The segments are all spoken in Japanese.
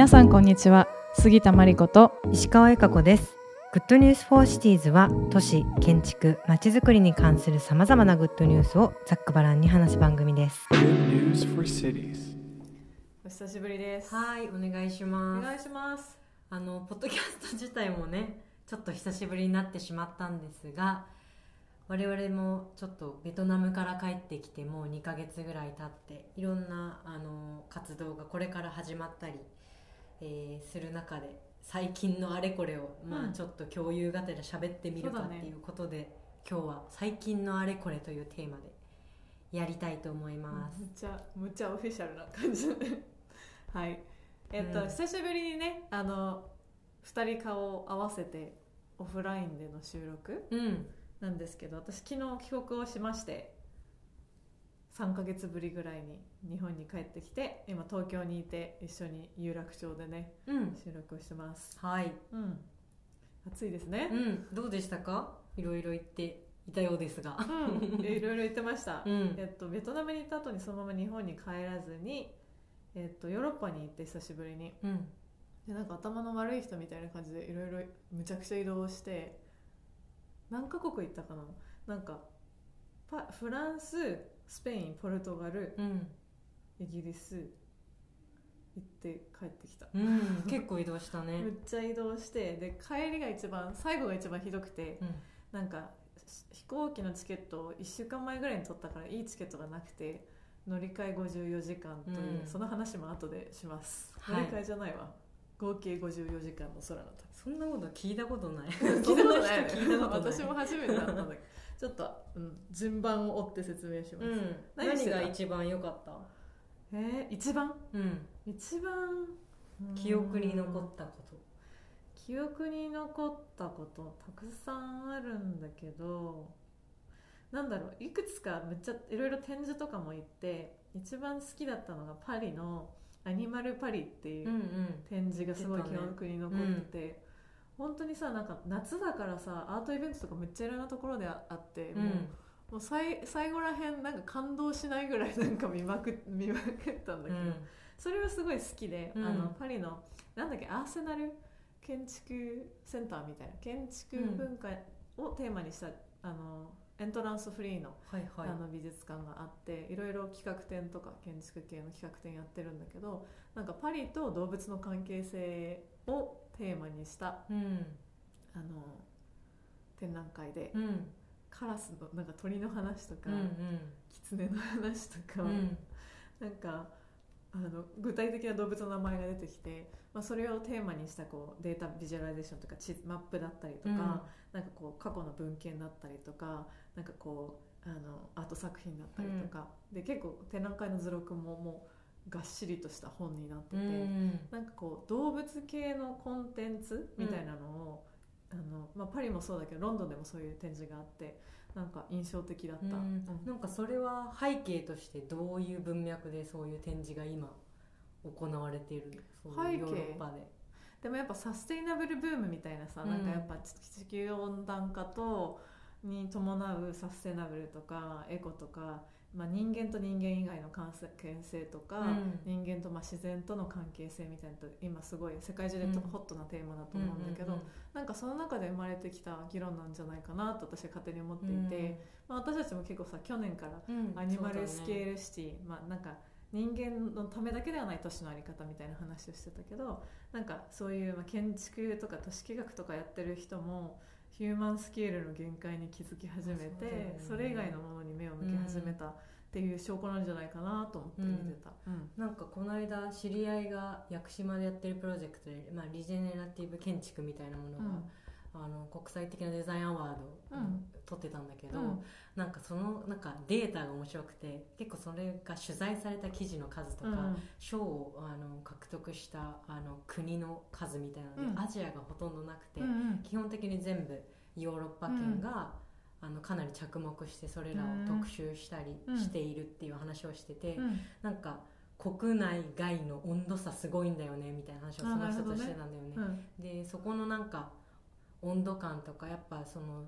皆さんこんにちは。杉田真理子と石川恵香子です。 Good news for cities は都市建築まちづくりに関するさまざまなグッドニュースをざっくばらんに話す番組です。Good news for cities. お久しぶりです。はいお願いします。お願いします。あのポッドキャスト自体もねちょっと久しぶりになってしまったんですが我々もちょっとベトナムから帰ってきてもう2ヶ月ぐらい経っていろんなあの活動がこれから始まったり、えーする中で最近のあれこれを、まうん。あ、ちょっと共有がてら喋ってみるかっていうことで、今日は「最近のあれこれ」というテーマでやりたいと思います。むっちゃむっちゃオフィシャルな感じ はい。えっと、うん。久しぶりにねあの二人顔を合わせてオフラインでの収録うん。なんですけど私昨日帰国をしまして3ヶ月ぶりぐらいに日本に帰ってきて今東京にいて一緒に有楽町でねうん。収録をしてます。はい、うん。暑いですね。うん、どうでしたか？いろいろ言っていたようですが。うん。いろいろ言ってました、うん。えっと、ベトナムに行った後にそのまま日本に帰らずに、えっと、ヨーロッパに行って久しぶりに。うん。でなんか頭の悪い人みたいな感じでいろいろむちゃくちゃ移動して何カ国行ったかな？なんかパフランススペインポルトガルうん。イギリス行って帰ってきた、うん、結構移動したね。む。っちゃ移動してで帰りが一番最後が一番ひどくてうん。なんか飛行機のチケットを1週間前ぐらいに取ったからいいチケットがなくて乗り換え54時間という、うん。その話も後でします。はい。乗り換えじゃないわ、合計54時間の空の旅。そんなこと聞いたことない。聞いたことない。聞いたことない。私も初めてだった。んだけどちょっと、うん、順番を追って説明します、うん、何が一番良かった？えー、一番？うん、一番？記憶に残うんったこと。記憶に残ったことたくさんあるんだけどなんだろういくつかめっちゃいろいろ展示とかも行って一番好きだったのがパリのアニマルパリっていううん展示がすごい記憶に残ってて、本当にさなんか夏だからさアートイベントとかめっちゃいろんなところでああって、うん、もうもう最最後らへんなんか感動しないぐらいなんか見まく見まくったんだけど、うん、それはすごい好きで、うん。あのパリのなんだっけアーセナル建築センターみたいな建築文化をテーマにした、あのエントランスフリーの,、あ。の美術館があっていろいろ企画展とか建築系の企画展やってるんだけどなんかパリと動物の関係性をテーマにしたうん、あの展覧会で、うん、カラスのなんか鳥の話とか、うん、キツネの話とか、うん、なんかあの具体的な動物の名前が出てきて、まあ、それをテーマにしたこう data visualization とか地マップだったりとか、うん。なんかこう過去の文献だったりとかなんかこうあのアート作品だったりとか、で結構展覧会の図録ももうがっしりとした本になってうて、ん、なんかこう動物系のコンテンツみたいなのを、あのまあ、パリもそうだけどロンドンでもそういう展示があってなんか印象的だった。うん。うん。なんかそれは背景としてどういう文脈でそういう展示が今行われているのそういうヨーロッパで。でもやっぱサステイナブルブームみたいなさ、うんなんかやっぱ地球温暖化とに伴うサステナブルとかエコとか、まあ、人間と人間以外の関係性とか、うん。人間とまあ自然との関係性みたいなのと今すごい世界中でうん。ホットなテーマだと思うんだけど、なんかその中で生まれてきた議論なんじゃないかなと私は勝手に思っていて、まあ、私たちも結構さ去年からうん。うんアニマルスケルールシティ、まあなんか人間のためだけではない都市の在り方みたいな話をしてたけどなんかそういうまあ建築とか都市計画とかやってる人もヒューマンスケールの限界に気づき始めそうだよね。てそ,、れ以外のものに目を向き始めたっていう証拠なんじゃないかなと思って見てた。うんなんかこの間知り合いが屋久島でやってるプロジェクトで、まあ、リジェネラティブ建築みたいなものが、あの国際的なデザインアワードをうん。取ってたんだけど、うん。なんかそのなんかデータが面白くて結構それが取材された記事の数とか、うん。賞をあの獲得したあの国の数みたいなので、うん。アジアがほとんどなくて、うん基本的に全部ヨーロッパ圏が、あのかなり着目してそれらを特集したりしているっていう話をしてて、うん。なんか国内外の温度差すごいんだよねみたいな話をその人としてたんだよね。うん。でそこのなんか温度感とかやっぱその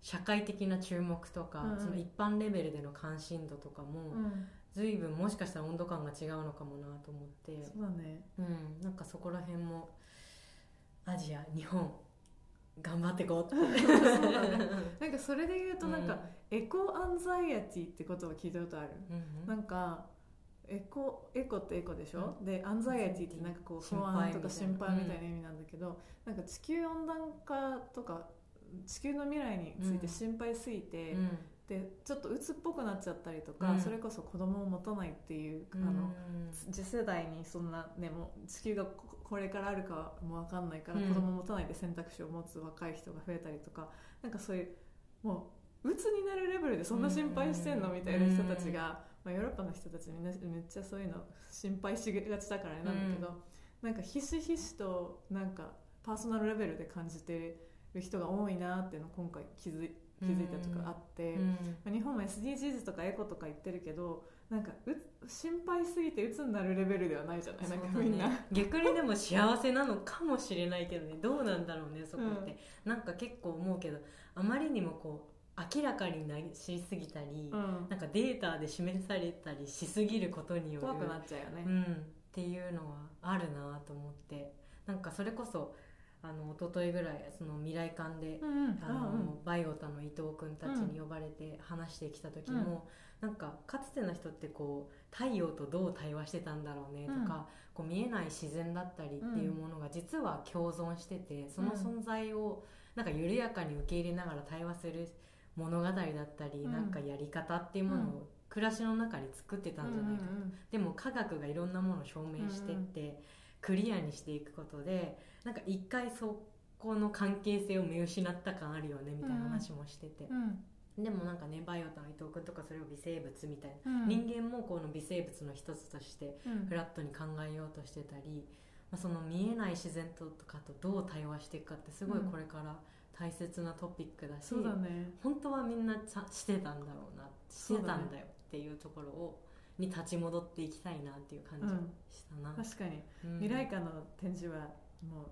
社会的な注目とか、うん。うんその一般レベルでの関心度とかも、うん。随分もしかしたら温度感が違うのかもなと思って。そうだね。うん。なんかそこら辺もアジア日本頑張っていこうって。そうだね。なんかそれで言うとなんか、エコアンザイアティってことを聞いたことある、うんうん。なんかエコエコってエコでしょ、でアンザイアティってなんかこう不安とか心配みたいな意味なんだけど、なんか地球温暖化とか地球の未来について心配すぎて、うん。でちょっと鬱っぽくなっちゃったりとか、うん。それこそ子供を持たないっていう、あのうん次世代にそんなねもう地球がここれからあるかも分かんないから、うん。子供を持たないで選択肢を持つ若い人が増えたりとかなんかそういうもう鬱になるレベルでそんな心配してんの、うん。みたいな人たちが、まあ、ヨーロッパの人たちみんなめっちゃそういうの心配しがちだからあれなんだけど、なんかひしひしとなんかパーソナルレベルで感じてる人が多いなっていうのを今回気づい気づいたとかあって。うん。まあ日本も SDGs とかエコとか言ってるけどなんかう心配すぎて鬱になるレベルではないじゃない？なんかみんな、逆にでも幸せなのかもしれないけどね。どうなんだろうねそこって、なんか結構思うけどあまりにもこう明らかになりしすぎたり、うん。なんかデータで示されたりしすぎることによる怖くなっちゃうよね、うん、っていうのはあるなと思って。なんかそれこそあの一昨日ぐらいその未来館で、うんうん。あのあうん。バイオタの伊藤君たちに呼ばれて話してきた時も、なんかかつての人ってこう太陽とどう対話してたんだろうねとか、こう見えない自然だったりっていうものが実は共存しててその存在をなんか緩やかに受け入れながら対話する物語だったり、うん。なんかやり方っていうものを暮らしの中に作ってたんじゃないかと、うんうんでも科学がいろんなものを証明してって、クリアにしていくことでなんか一回そこの関係性を見失った感あるよねみたいな話もしてて、うん。でもなんかねバイオタの伊藤君とかそれを微生物みたいな、うん。人間もこの微生物の一つとしてうん。フラットに考えようとしてたり、まあ、その見えない自然とかとどう対話していくかってすごいこれから大切なトピックだし、そうだね。本当はみんなちゃしてたんだろうなしてたんだよっていうところをに立ち戻っていきたいなっていう感じがしたな、確かに。うん。未来館の展示はも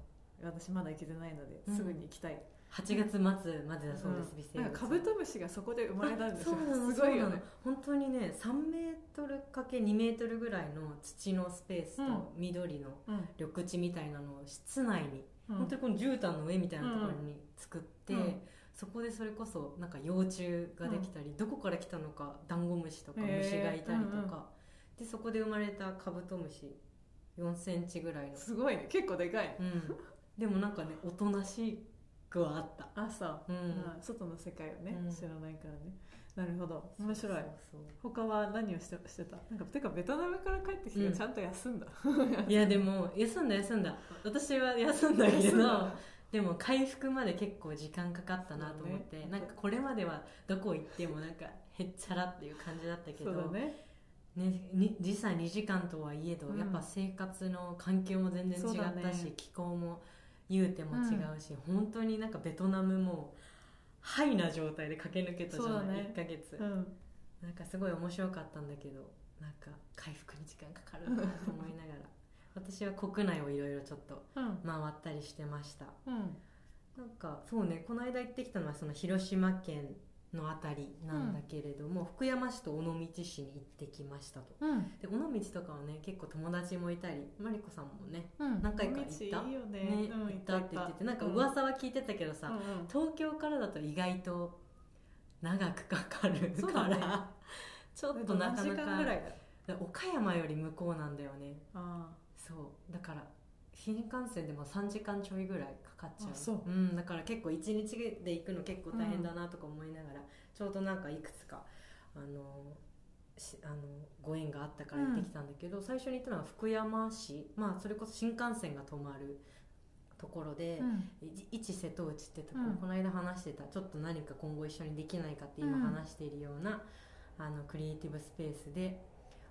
う私まだ行けてないので、うん。すぐに行きたい。8月末までだそうです、微生物。カブトムシがそこで生まれたんですよ。あそうなのすごいよね。本当にね3メートルかけ2メートルぐらいの土のスペースと緑のうん。緑地みたいなのを室内に、うん。本当にこの絨毯の上みたいなところに作って、うん。そこでそれこそなんか幼虫ができたり、どこから来たのかダンゴムシとか虫がいたりとか、うんうんでそこで生まれたカブトムシ4センチぐらいの、すごいね。結構でかい。ねうん、でもなんかねおとなしくはあった、あそう、うん。まあ、外の世界をね、うん。知らないからね。なるほど。面白い。他は何をしてしてた？なんかてかベトナムから帰ってきてうん。ちゃんと休んだ、いやでも休んだ休んだ。私は休んだけどでも回復まで結構時間かかったなと思って、ね。なんかこれまではどこ行ってもなんかへっちゃらっていう感じだったけどね。ね、に時差2時間とはいえど、うん。やっぱ生活の環境も全然違ったし、ね。気候も言うても違うし、本当になんかベトナムもハイな状態で駆け抜けたじゃない、ね。1ヶ月、うん。なんかすごい面白かったんだけどなんか回復に時間かかるなと思いながら。私は国内をいろいろちょっとうん。回ったりしてました。うん。なんかそうねこの間行ってきたのはその広島県のあたりなんだけれども、福山市と尾道市に行ってきましたと。うん。で尾道とかはね結構友達もいたりマリコさんもねうん。何回か行った？道いいよね。ね、うん行ったって言っててなんか噂は聞いてたけどさ、うんうん。東京からだと意外と長くかかるかそうだね。ら、ちょっとなかなか間ぐらいだ？岡山より向こうなんだよね。あ。そう。だから新幹線でも3時間ちょいぐらいかかっちゃう。う。うん、だから結構1日で行くの結構大変だなとか思いながら、ちょうどなんかいくつかあのしあのご縁があったから行ってきたんだけど、最初に行ったのは福山市。まあそれこそ新幹線が止まるところで、あうん。い一瀬戸内ってとこ、うん。この間話してたちょっと何か今後一緒にできないかって今うん。話しているような、あのクリエイティブスペースで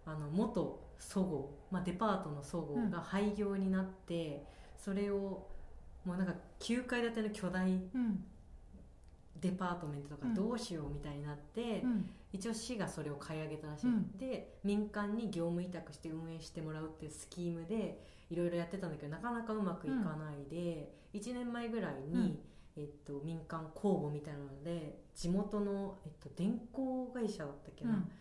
あの元そごう、まあ、デパートのそごうが廃業になって、それをもうなんか9階建ての巨大うん。デパートメントとかうん。どうしようみたいになって、うん。一応市がそれを買い上げたらしい、うん。で民間に業務委託して運営してもらうっていうスキームでいろいろやってたんだけどなかなかうまくいかないで、1年前ぐらいに、えっと、民間公募みたいなので地元の、えっと、電工会社だったっけな、うん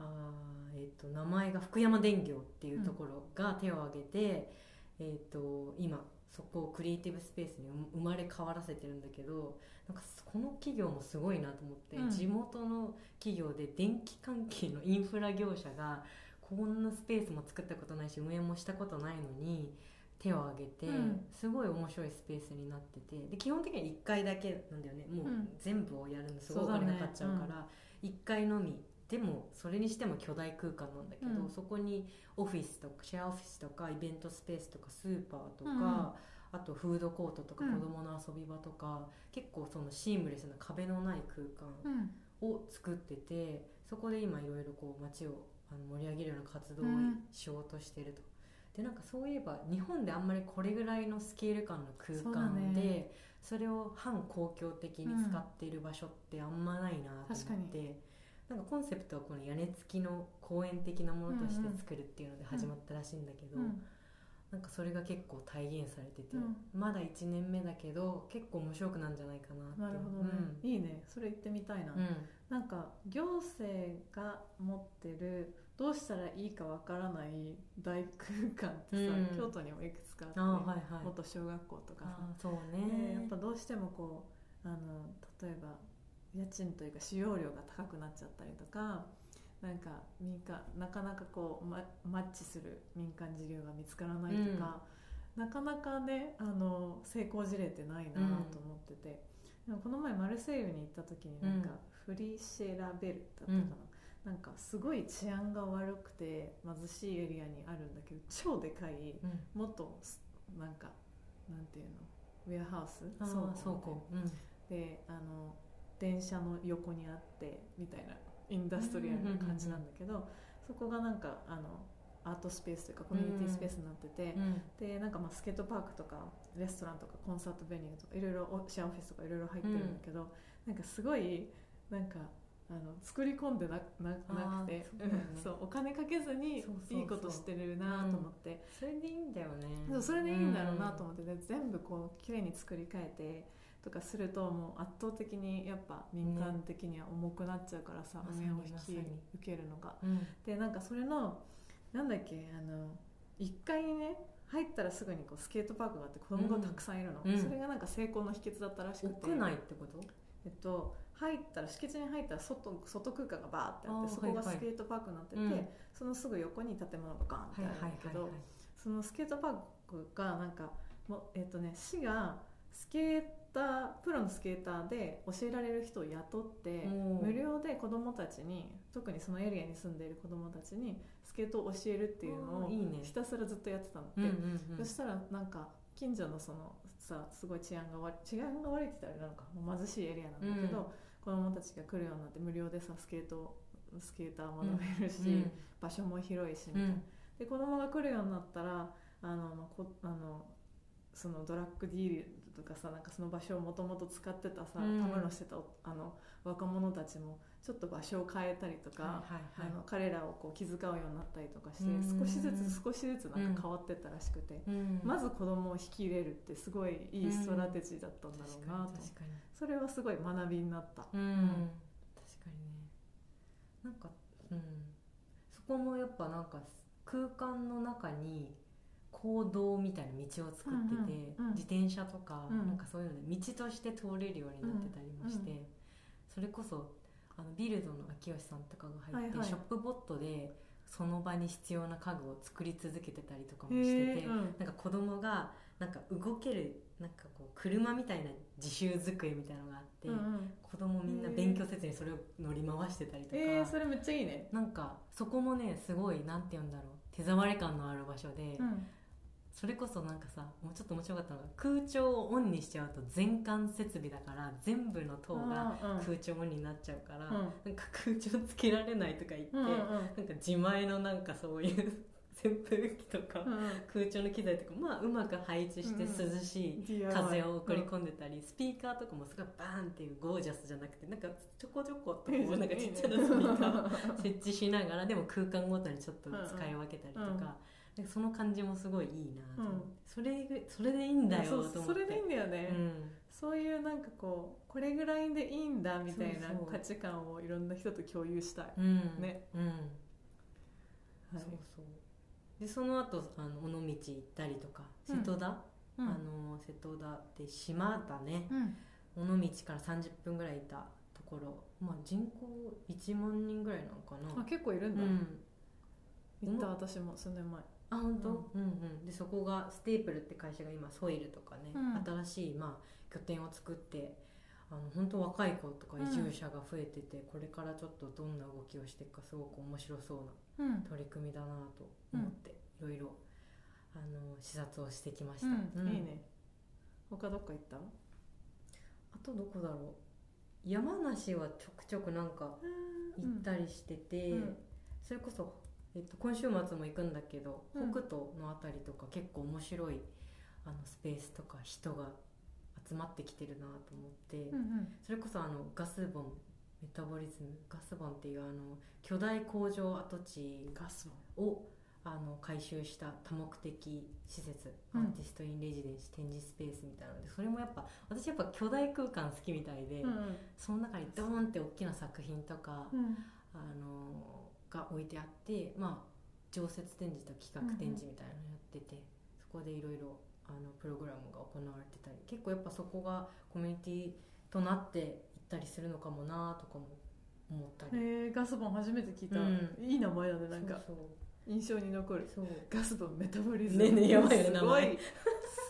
あーえー、と名前が福山電業っていうところが手を挙げて、えー、と今そこをクリエイティブスペースに生まれ変わらせてるんだけどなんかこの企業もすごいなと思って、うん。地元の企業で電気関係のインフラ業者がこんなスペースも作ったことないし運営もしたことないのに手を挙げて、うん。すごい面白いスペースになっててで基本的には1回だけなんだよね。もううん。全部をやるのすごいお金かかっちゃうから1回のみでもそれにしても巨大空間なんだけど、うん。そこにオフィスとかシェアオフィスとかイベントスペースとかスーパーとか、うん。うんあとフードコートとかうん。子供の遊び場とか、結構そのシームレスな壁のない空間うん。を作っててそこで今いろいろこう街をあの盛り上げるような活動をうん。しようとしてると。でなんかそういえば日本であんまりこれぐらいのスケール感の空間でね。そ,、れを反公共的に使っている場所ってあんまないなと思って、なんかコンセプトはこの屋根付きの公園的なものとして作るっていうので始まったらしいんだけど、うん。なんかそれが結構体現されてて、うん。まだ1年目だけど結構面白くなんじゃないかなって。なるほどね、いいね。それ行ってみたいな、うん。なんか行政が持ってるどうしたらいいかわからない大空間ってさ、うん。京都にもいくつかあって、はいはい。元小学校とかさ。そうでねやっぱどうしてもこうあの例えば家賃というか使用料が高くなっちゃったりとかなんか民間なかなかこう、ま、マッチする民間事業が見つからないとか、なかなかねあの成功事例ってないなと思ってて、でもこの前マルセイユに行った時になんか、フリシェラベルだったかな、なんかすごい治安が悪くて貧しいエリアにあるんだけど超でかいうん。元なんかなんていうのウェアハウス？倉庫倉庫。うん。であの電車の横にあってみたいなインダストリアルな感じなんだけど、そこがなんかあのアートスペースというかコミュニティスペースになってて、うんでなんかまあスケートパークとかレストランとかコンサートベニューとかいろいろおシェアオフィスとかいろいろ入ってるんだけど、なんかすごいなんかあの作り込んでなななくて。そうね お金かけずにいいことしてるなと思って、それでいいんだよね。そうそれでいいんだろうなと思って、で全部こう綺麗に作り変えてとかするともう圧倒的にやっぱ民間的には重くなっちゃうからさ、まさに運営を引き受けるのが。うん。でなんかそれのなんだっけあの1階にね入ったらすぐにこうスケートパークがあって子供がたくさんいるの、うん。うん。それがなんか成功の秘訣だったらしくて。屋内ってこと？えっと、入ったら敷地に入ったら外外空間がバーってあってそこがはいはいスケートパークになってて、うん。そのすぐ横に建物がガンってあるんだけど、そのスケートパークがなんかもう、えっとね、市がスケータープロのスケーターで教えられる人を雇って無料で子どもたちに特にそのエリアに住んでいる子どもたちにスケートを教えるっていうのをあーいいね。ひたすらずっとやってたの。って、うんうんうん。そしたらなんか近所のそのさすごい治安が悪い治安が悪いって言ったらなのか貧しいエリアなんだけど、うん。子供たちが来るようになって無料でさスケートスケーター学べるし、うん場所も広いしみたいな、うん。で子供が来るようになったらあの、まあ、こあのそのドラッグディールとかさなんかその場所をもともと使ってたさ、うん。たむろしてたあの若者たちもちょっと場所を変えたりとか、はいはいはい。あの彼らをこう気遣うようになったりとかして、うん。少しずつ少しずつなんか変わってったらしくて、うん。まず子供を引き入れるってすごいいいストラテジーだったんだろうなと、確かに。それはすごい学びになった。うん。確かにね。なんかうん。そこもやっぱなんか空間の中に行動みたいな道を作ってて、うんうんうん。自転車とか、うん。なんかそういうので道として通れるようになってたりもして、うんうそれこそあのビルドの秋吉さんとかが入って、はいはい。ショップボットでその場に必要な家具を作り続けてたりとかもしてて、うん。なんか子供がなんか動けるなんかこう車みたいな自習机みたいなのがあって、うんうん。子供みんな勉強せずにそれを乗り回してたりとか、えー、それめっちゃいいね。なんかそこもねすごいなんて言うんだろう手触り感のある場所で、うんそれこそなんかさもうちょっと面白かったのが空調をオンにしちゃうと全館設備だから全部の塔が空調オンになっちゃうから、うん。なんか空調つけられないとか言って、うんうん。なんか自前のなんかそういう 扇風機とか、うん空調の機材とかまあうまく配置して涼しい風を送り込んでたり、スピーカーとかもすごいバーンっていうゴージャスじゃなくてなんかちょこちょこっとこなんかちっちゃなスピーカーを設置しながらでも空間ごとにちょっと使い分けたりとか、でその感じもすごいいいなと思って、うん。それぐそれでいいんだよとそう思って。それでいいんだよね、うん。そういうなんかこうこれぐらいでいいんだみたいな価値観をいろんな人と共有したい、うん。ね。うん。はい。そうそう。でその後あの尾道行ったりとか。瀬戸田、うん。あの瀬戸田って島だね。うん。尾道から30分ぐらいいたところ、まあ、人口1万人ぐらいなのかな。あ結構いるんだ、うん。行った私も数年前あ本当、うん、うんでそこがステープルって会社が今ソイルとかね、うん。新しい、まあ、拠点を作ってあの本当若い子とか移住者が増えてて、これからちょっとどんな動きをしていくかすごく面白そうなうん。取り組みだなと思って、いろいろあの視察をしてきました、うん、うん。いいね。他どっか行った？あとどこだろう。山梨はちょくちょくなんか行ったりしてて、うん。それこそ、えっと、今週末も行くんだけど、うん。北斗のあたりとか結構面白いあのスペースとか人が集まってきてるなと思って、うんうん。それこそあのガスボンメタボリズムガスボンっていうあの巨大工場跡地ガスをあの改修した多目的施設、うん。アーティスト・イン・レジデンス展示スペースみたいなのでそれもやっぱ私やっぱ巨大空間好きみたいで、うんうん。その中にドーンって大きな作品とか、うん。あのが置いてあって、まあ、常設展示と企画展示みたいなのやってて、そこでいろいろあのプログラムが行われてたり結構やっぱそこがコミュニティとなっていったりするのかもなとかも思ったり。へえガスボン初めて聞いた、うん。いい名前だねなんか。そう印象に残る。そう。ガスボンメタボリズム。ねやばいよねすごい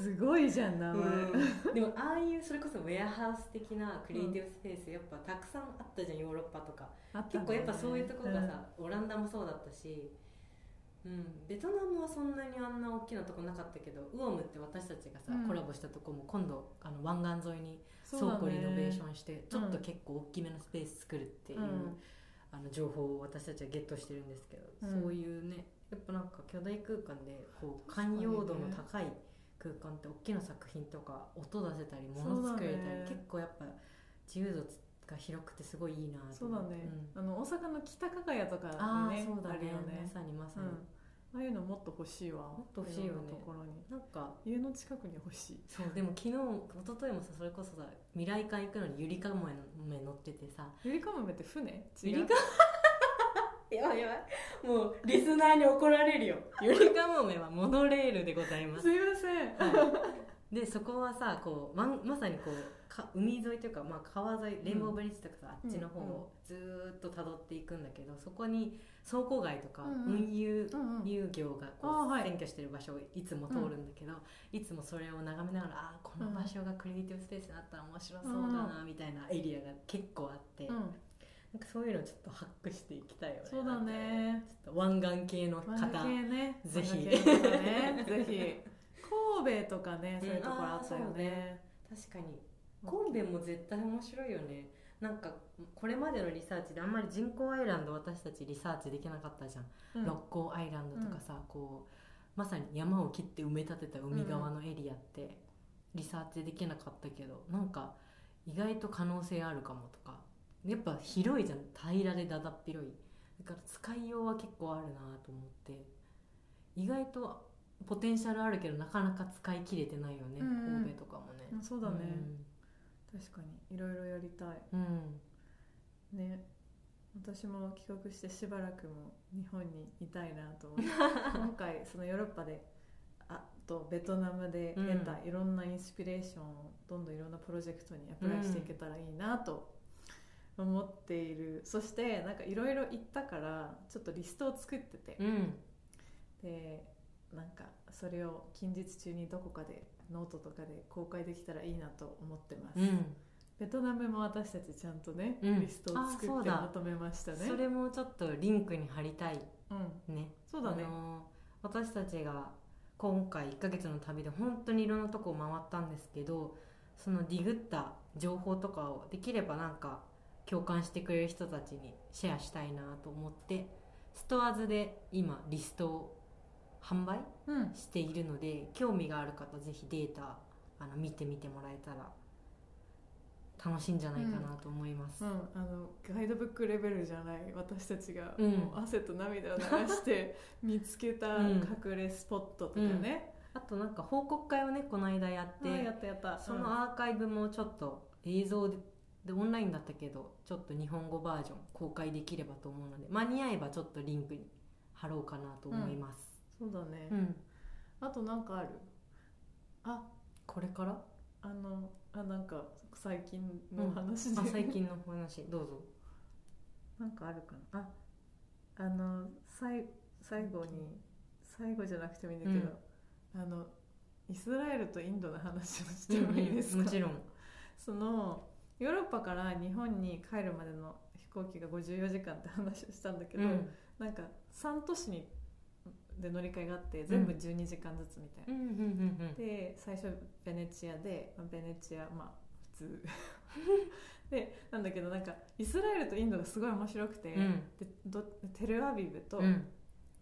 すごいじゃん名前、うん。でもああいうそれこそウェアハウス的なクリエイティブスペースやっぱたくさんあったじゃんヨーロッパとか。結構やっぱそういうところがさ、オランダもそうだったし、うん、ベトナムはそんなにあんな大きなとこなかったけどウオムって私たちがさ、うん。コラボしたとこも今度あの湾岸沿いに倉庫リノベーションして、ちょっとうん結構大きめのスペース作るっていう、うんあの情報を私たちはゲットしてるんですけど、うん。そういうねやっぱなんか巨大空間でこう寛容度の高い空間って大きな作品とか音出せたり物作れたり、ね。結構やっぱ自由度が広くてすごいいいなそうだね、うん。あの大阪の北加賀谷とかにねそうだね。ね。まさにまさに、うんああいうのもっと欲しいわ。もっと欲しいよね。ところに。なんか家の近くに欲しい。そうでも昨日一昨日もさそれこそさ未来館行くのにゆりかもめ乗っててさ。ゆりかもめって船？違う。ゆりか やばいやばい。もうリスナーに怒られるよ。ゆりかもめはモノレールでございます。すいません、でそこはさこうまんまさにこうか海沿いというか、まあ、川沿いレインボーブリッジとかさ、あっちの方をずーっと辿っていくんだけどそこに倉庫街とか運輸遊業がこう占拠してる場所をいつも通るんだけど、いつもそれを眺めながらあーこの場所がクリエイティブスペースになったら面白そうだなみたいなエリアが結構あって、うん、なんかそういうのちょっとハックしていきたいよねそうだね。ちょっと湾岸系の方ね。ぜひ。ねぜひ。神戸とかねそういうところあったようんね。確かに神戸も絶対面白いよね。なんかこれまでのリサーチであんまり人工アイランド私たちリサーチできなかったじゃん、うん。六甲アイランドとかさ、こうまさに山を切って埋め立てた海側のエリアってリサーチできなかったけどなんか意外と可能性あるかもとか。やっぱ広いじゃん。平らでだだっ広い。だから使いようは結構あるなと思って。意外とポテンシャルあるけどなかなか使い切れてないよね、うんうん。神戸とかもね、うんそうだね、確かにいろいろやりたい。うん、うんね私も帰国してしばらくも日本にいたいなと思って 今回そのヨーロッパであとベトナムで得たいろんなインスピレーションをどんどんいろんなプロジェクトにアプライしていけたらいいなと思っている、そしてなんかいろいろ行ったからちょっとリストを作ってて、うん。でなんかそれを近日中にどこかでノートとかで公開できたらいいなと思ってます、うん。ベトナムも私たちちゃんとね、うん。リストを作ってまとめましたね。それもちょっとリンクに貼りたいうん。ねそうだね。あのー私たちが今回1ヶ月の旅で本当にいろんなとこを回ったんですけどそのディグった情報とかをできればなんか共感してくれる人たちにシェアしたいなと思って STORES で今リストを販売うん。しているので興味がある方ぜひデータあの見てみてもらえたら楽しいんじゃないかなと思います、うん、あのガイドブックレベルじゃない私たちが、汗と涙を流して 見つけたうん。隠れスポットとかね、あとなんか報告会をねこの間やって、あやったやった。そのアーカイブもちょっと映像ででオンラインだったけどちょっと日本語バージョン公開できればと思うので間に合えばちょっとリンクに貼ろうかなと思います、そうだね、うん。あとなんかある？あこれから？あのあなんか最近の話で、あ最近の話。どうぞ。なんかあるかな？ああのさい最後に最後じゃなくてもいいんだけど、あのイスラエルとインドの話をしてもいいですか、もちろん。そのヨーロッパから日本に帰るまでの飛行機が54時間って話をしたんだけど、うん。なんか3都市にで乗り換えがあって全部12時間ずつみたいな、うんで最初ベネチアでまあベネチアまあ普通。でなんだけどなんかイスラエルとインドがすごい面白くて、うん。でどテルアビブとうん。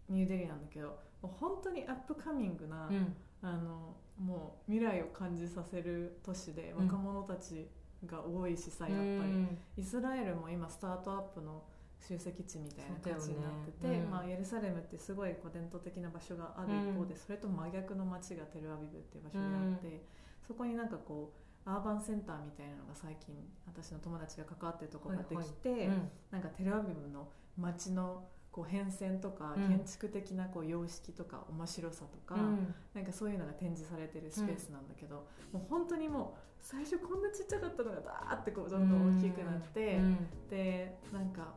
ニューデリーなんだけど、もう本当にアップカミングな、うん。あのもう未来を感じさせる都市でうん。若者たちが多いしさ、やっぱり。イスラエルも今スタートアップの集積地みたいな感じになってて、ねうん。まあ、エルサレムってすごいこう伝統的な場所がある一方で、それと真逆の街がテルアビブっていう場所にあって、そこになんかこうアーバンセンターみたいなのが最近私の友達が関わってるところができて、うん。なんかテルアビブの街のこう変遷とかうん。建築的なこう様式とか面白さとか、うん。なんかそういうのが展示されてるスペースなんだけど、もう本当にもう最初こんなちっちゃかったのがダーってこうどんどん大きくなって、うん。でなんか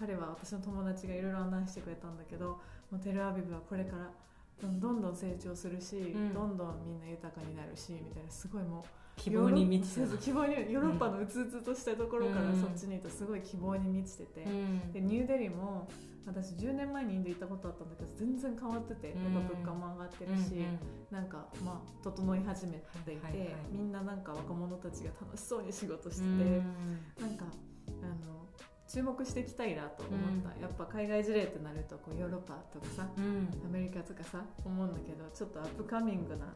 彼は私の友達がいろいろ案内してくれたんだけどもうテルアビブはこれからどんどんどん成長するし、ん。どんどんみんな豊かになるしみたいなすごいもう希望に満ちて希望にヨーロッパのうつうつとしたところからうん。そっちに行くとすごい希望に満ちてて、うん。でニューデリーも私10年前にインド行ったことあったんだけど全然変わってて、うんやっぱ物価も上がってるし、なんかまあ整い始めていて、はいはいはい。みんななんか若者たちが楽しそうに仕事してて、うん。なんかあの注目していきたいなと思った、やっぱ海外事例ってなるとこうヨーロッパとかさうん。アメリカとかさ思うんだけどちょっとアップカミングな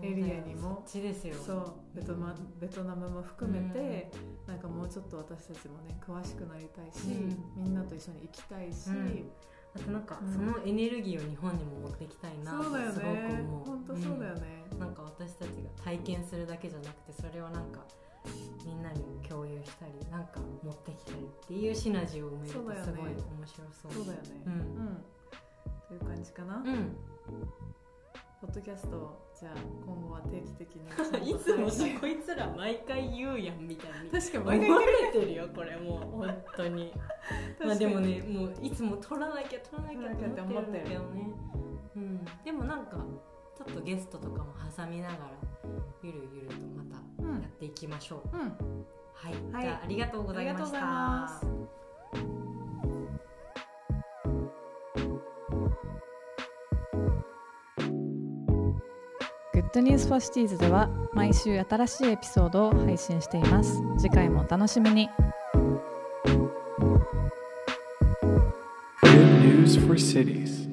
エリアにも。そっちですよ。そう。ベトナベトナムも含めて、なんかもうちょっと私たちもね詳しくなりたいし、うみんなと一緒に行きたいし、うん。あとなんかうん。そのエネルギーを日本にも持っていきたいなとすごくね思う。本当そうだよね、うん。なんか私たちが体験するだけじゃなくてそれをなんかみんなに共有したりなんか持ってきたりっていうシナジーを埋めるとすごい面白そうそうだよね。うん。うん。という感じかな、うん。ポッドキャストをじゃあ今後は定期的に いつもこいつら毎回言うやんみたいに確かに。毎回言ってれてるよこれもう本当に。まあでもねもういつも撮らなきゃ撮らなきゃって思ってるけどね、うん、でもなんかちょっとゲストとかも挟みながらゆるゆるとまたやっていきましょう、うん。はい、はい。じゃあありがとうございました。 Good news for cities では毎週新しいエピソードを配信しています。次回もお楽しみに。Good news for cities.